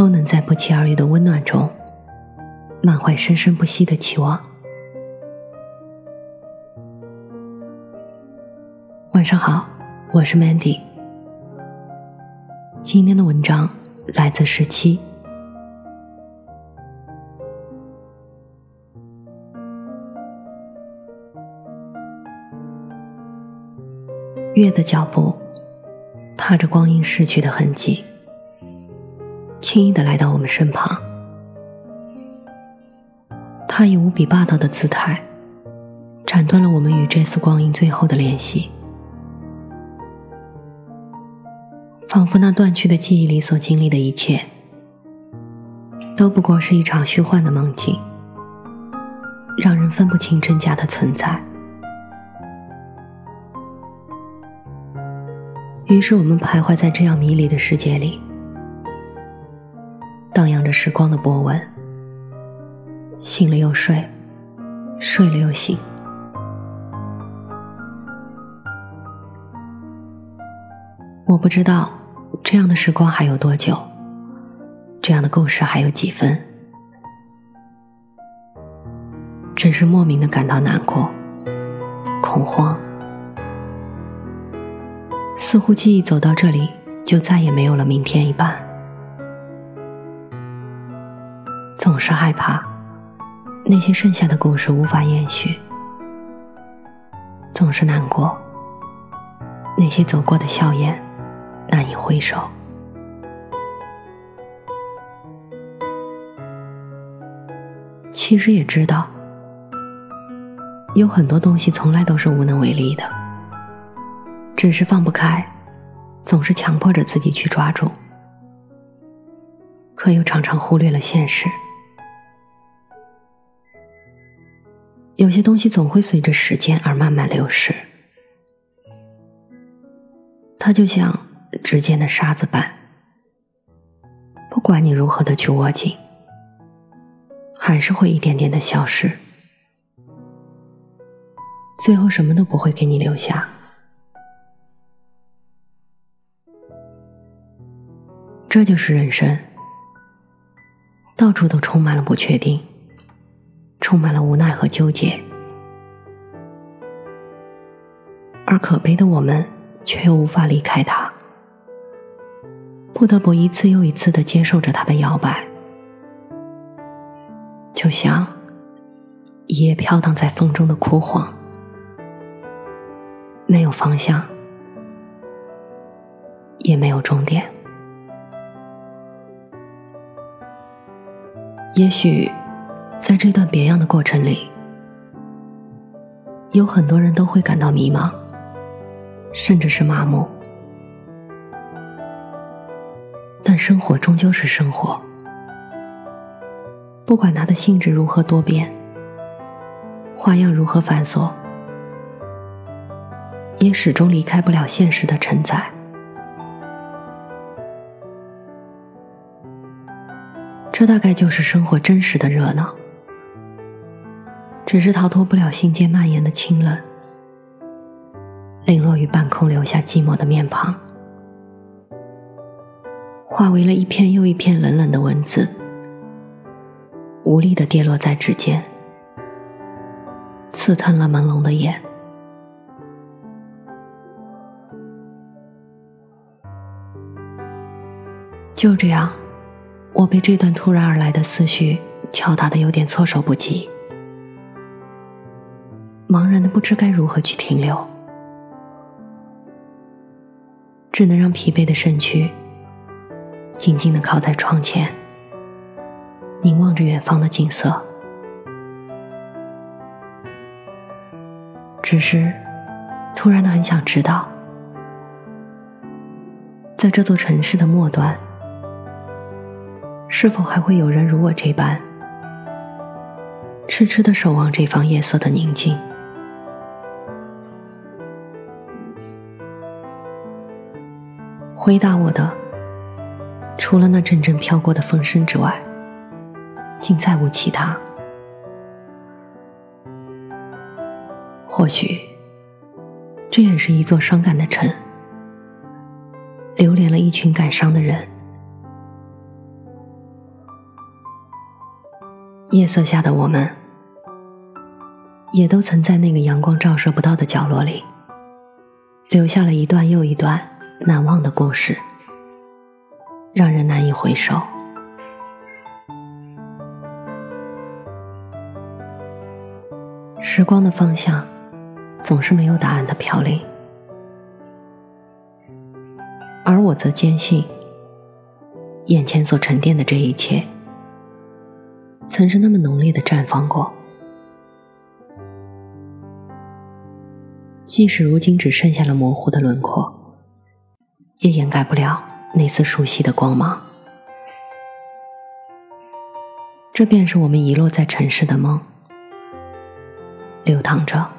都能在不期而遇的温暖中，满怀生生不息的期望。晚上好，我是 Mandy。今天的文章来自十七。月的脚步，踏着光阴逝去的痕迹。轻易的来到我们身旁，他以无比霸道的姿态，斩断了我们与这次光阴最后的联系，仿佛那断去的记忆里所经历的一切，都不过是一场虚幻的梦境，让人分不清真假的存在。于是我们徘徊在这样迷离的世界里。时光的波纹，醒了又睡，睡了又醒。我不知道这样的时光还有多久，这样的故事还有几分，只是莫名的感到难过、恐慌，似乎记忆走到这里就再也没有了明天一般。是害怕那些剩下的故事无法延续，总是难过那些走过的笑颜难以回首。其实也知道，有很多东西从来都是无能为力的，只是放不开，总是强迫着自己去抓住，可又常常忽略了现实。有些东西总会随着时间而慢慢流逝，它就像指尖的沙子般，不管你如何的去握紧，还是会一点点的消失，最后什么都不会给你留下。这就是人生，到处都充满了不确定。充满了无奈和纠结，而可悲的我们却又无法离开他，不得不一次又一次的接受着他的摇摆，就像一叶飘荡在风中的枯黄，没有方向，也没有终点。也许。在这段别样的过程里，有很多人都会感到迷茫，甚至是麻木。但生活终究是生活，不管它的性质如何多变，花样如何繁琐，也始终离开不了现实的承载。这大概就是生活真实的热闹。只是逃脱不了心间蔓延的清冷，零落于半空，留下寂寞的面庞，化为了一片又一片冷冷的文字，无力的跌落在指尖，刺疼了朦胧的眼。就这样，我被这段突然而来的思绪敲打的有点措手不及。不知该如何去停留，只能让疲惫的身躯静静的靠在窗前，凝望着远方的景色。只是，突然的很想知道，在这座城市的末端，是否还会有人如我这般，痴痴的守望这方夜色的宁静？回答我的，除了那阵阵飘过的风声之外，竟再无其他。或许，这也是一座伤感的城，流连了一群感伤的人。夜色下的我们，也都曾在那个阳光照射不到的角落里，留下了一段又一段难忘的故事，让人难以回首。时光的方向，总是没有答案的飘零，而我则坚信，眼前所沉淀的这一切。曾是那么浓烈的绽放过，即使如今只剩下了模糊的轮廓，也掩盖不了那丝熟悉的光芒。这便是我们遗落在尘世的梦，流淌着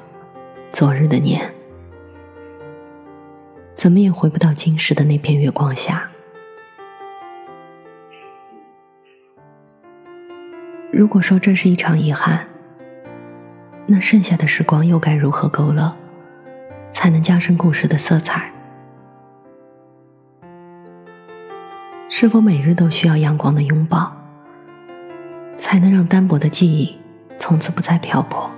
昨日的年，怎么也回不到今时的那片月光下。如果说这是一场遗憾，那剩下的时光又该如何勾勒，才能加深故事的色彩？是否每日都需要阳光的拥抱，才能让单薄的记忆从此不再漂泊？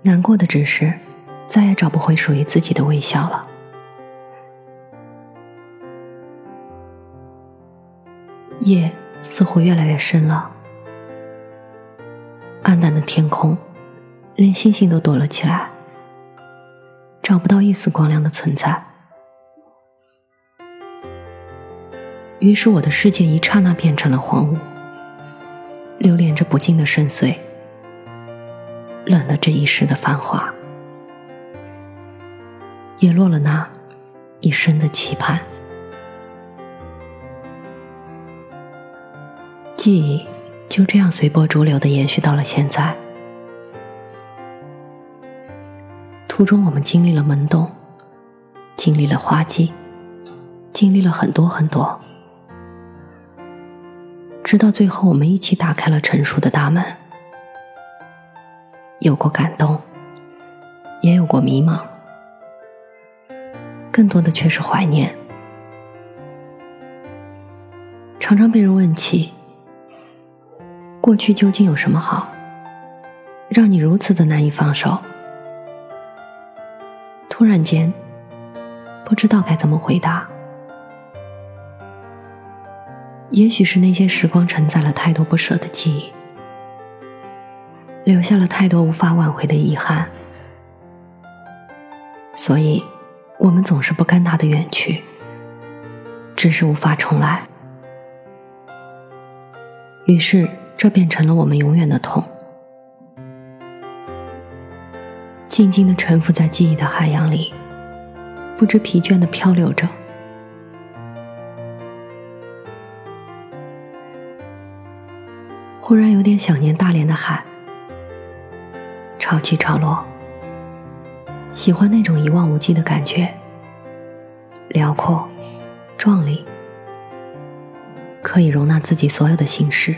难过的只是，再也找不回属于自己的微笑了。夜似乎越来越深了，暗淡的天空，连星星都躲了起来，找不到一丝光亮的存在。于是我的世界一刹那变成了荒芜，流连着不尽的深邃，冷了这一世的繁华，也落了那一生的期盼。记忆就这样随波逐流的延续到了现在。途中，我们经历了懵懂，经历了花季，经历了很多很多，直到最后，我们一起打开了成熟的大门。有过感动，也有过迷茫，更多的却是怀念。常常被人问起。过去究竟有什么好，让你如此的难以放手？突然间，不知道该怎么回答。也许是那些时光承载了太多不舍的记忆，留下了太多无法挽回的遗憾，所以，我们总是不甘他的远去，只是无法重来。于是。这变成了我们永远的痛，静静的沉浮在记忆的海洋里，不知疲倦的漂流着。忽然有点想念大连的海，潮起潮落，喜欢那种一望无际的感觉，辽阔、壮丽，可以容纳自己所有的心事。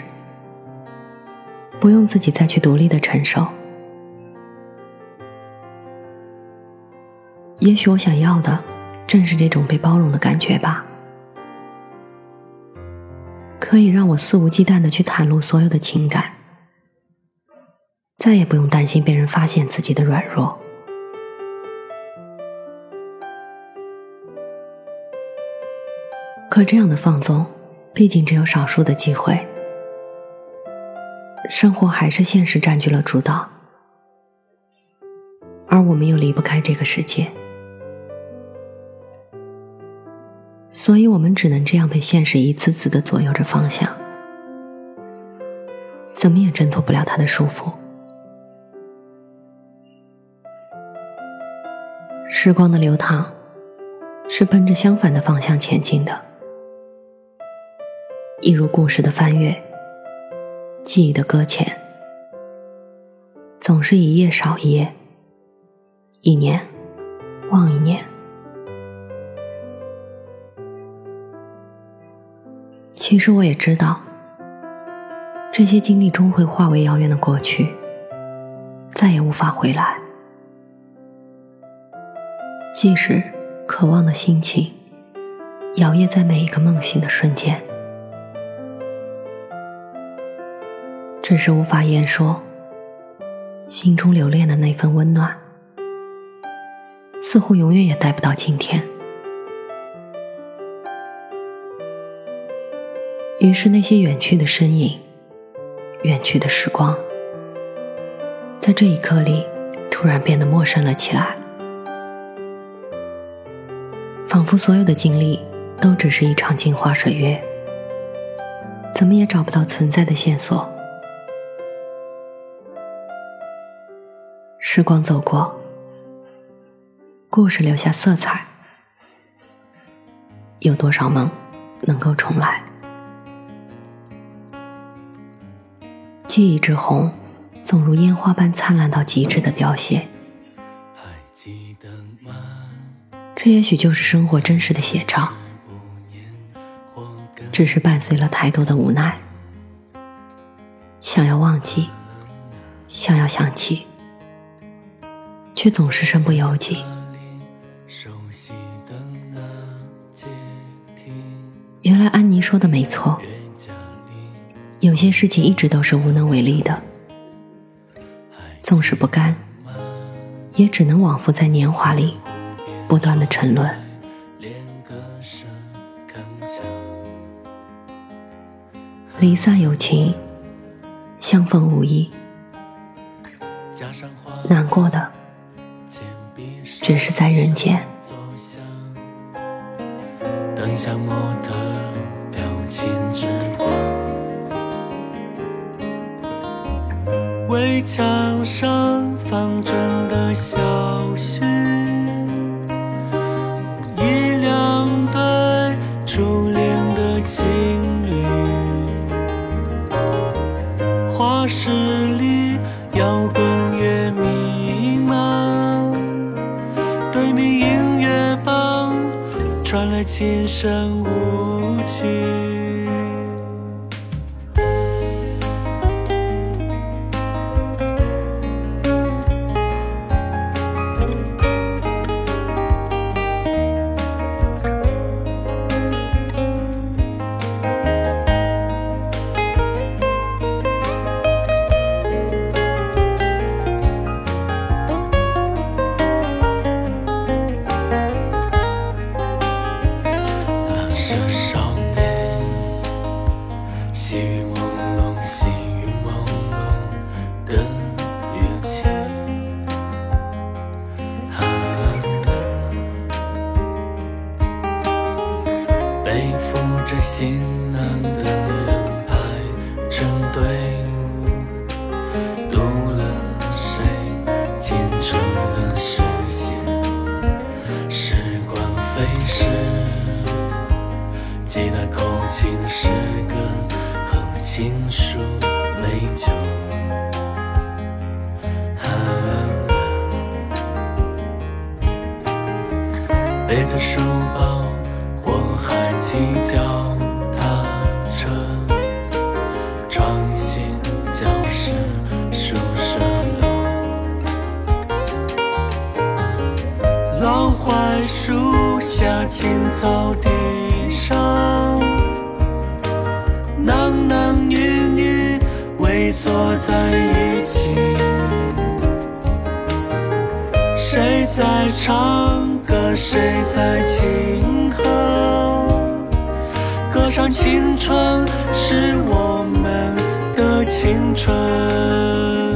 不用自己再去独立的承受。也许我想要的，正是这种被包容的感觉吧。可以让我肆无忌惮的去袒露所有的情感，再也不用担心被人发现自己的软弱。可这样的放纵，毕竟只有少数的机会。生活还是现实占据了主导，而我们又离不开这个世界，所以我们只能这样被现实一次次的左右着方向，怎么也挣脱不了他的束缚。时光的流淌，是奔着相反的方向前进的。一如故事的翻阅，记忆的搁浅，总是一页少一页，一年忘一年。其实我也知道，这些经历终会化为遥远的过去，再也无法回来。即使渴望的心情摇曳在每一个梦醒的瞬间。只是无法言说，心中留恋的那份温暖，似乎永远也带不到今天。于是，那些远去的身影，远去的时光，在这一刻里，突然变得陌生了起来，仿佛所有的经历都只是一场镜花水月，怎么也找不到存在的线索。时光走过，故事留下色彩，有多少梦能够重来？记忆之红，总如烟花般灿烂到极致的凋谢。还记得吗这也许就是生活真实的写照，只是伴随了太多的无奈。想要忘记，想要想起。却总是身不由己。原来安妮说的没错，有些事情一直都是无能为力的。纵使不甘，也只能往复在年华里不断的沉沦。离散有情，相逢无意。难过的。只是在人间。灯下模特表情围墙上放着的小溪，一两对初恋的情侣，画室里摇滚乐弥漫。对面音乐榜传来轻声舞曲。行记得口琴诗歌和情书美酒。背着书包，火海骑脚踏车，穿行教室宿舍楼，老槐树下青草地。上，男男女女围坐在一起，谁在唱歌，谁在轻哼，歌唱青春是我们的青春。